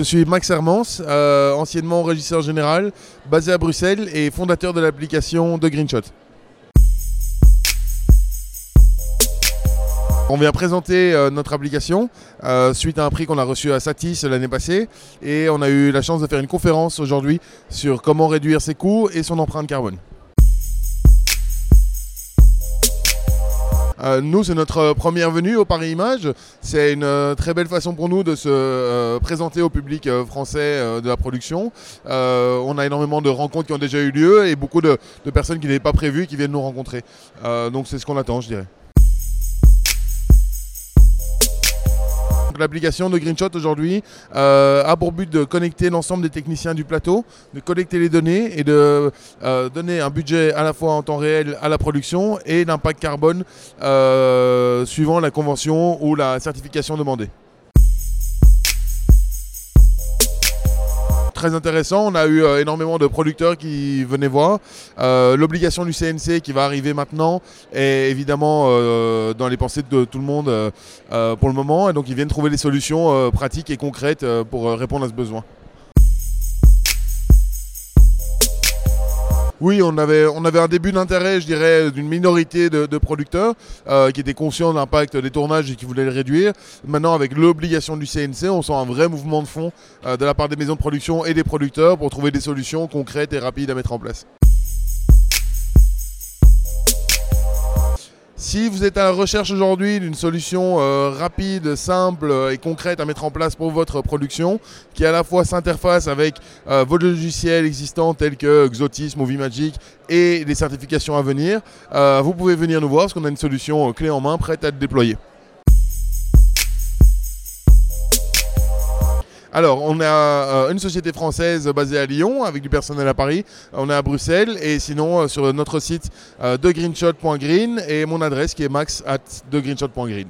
Je suis Max Hermans, euh, anciennement régisseur général, basé à Bruxelles et fondateur de l'application de Greenshot. On vient présenter euh, notre application euh, suite à un prix qu'on a reçu à Satis l'année passée et on a eu la chance de faire une conférence aujourd'hui sur comment réduire ses coûts et son empreinte carbone. Euh, nous, c'est notre première venue au Paris Image. C'est une euh, très belle façon pour nous de se euh, présenter au public euh, français euh, de la production. Euh, on a énormément de rencontres qui ont déjà eu lieu et beaucoup de, personnes qui n'avaient pas prévu qui viennent nous rencontrer. Euh, donc c'est ce qu'on attend, je dirais. L'application de Greenshot aujourd'hui euh, a pour but de connecter l'ensemble des techniciens du plateau, de collecter les données et de euh, donner un budget à la fois en temps réel à la production et l'impact carbone euh, suivant la convention ou la certification demandée. Intéressant, on a eu euh, énormément de producteurs qui venaient voir. Euh, L'obligation du CNC qui va arriver maintenant est évidemment euh, dans les pensées de tout le monde pour le moment et donc ils viennent trouver des solutions pratiques et concrètes pour répondre à ce besoin. Oui, on avait, on avait un début d'intérêt, je dirais, d'une minorité de, producteurs euh, qui étaient conscients de l'impact des tournages et qui voulaient le réduire. Maintenant, avec l'obligation du CNC, on sent un vrai mouvement de fond euh, de la part des maisons de production et des producteurs pour trouver des solutions concrètes et rapides à mettre en place. Si vous êtes à la recherche aujourd'hui d'une solution euh, rapide, simple euh, et concrète à mettre en place pour votre production, qui à la fois s'interface avec euh, vos logiciels existants tels que Xotis, Movie Magic et les certifications à venir, vous pouvez venir nous voir parce qu'on a une solution clé en main prête à être déployée. Alors, on a euh, une société française basée à Lyon avec du personnel à Paris. On est à Bruxelles et sinon euh, sur notre site euh, degreenshot.green et mon adresse qui est max at degreenshot.green.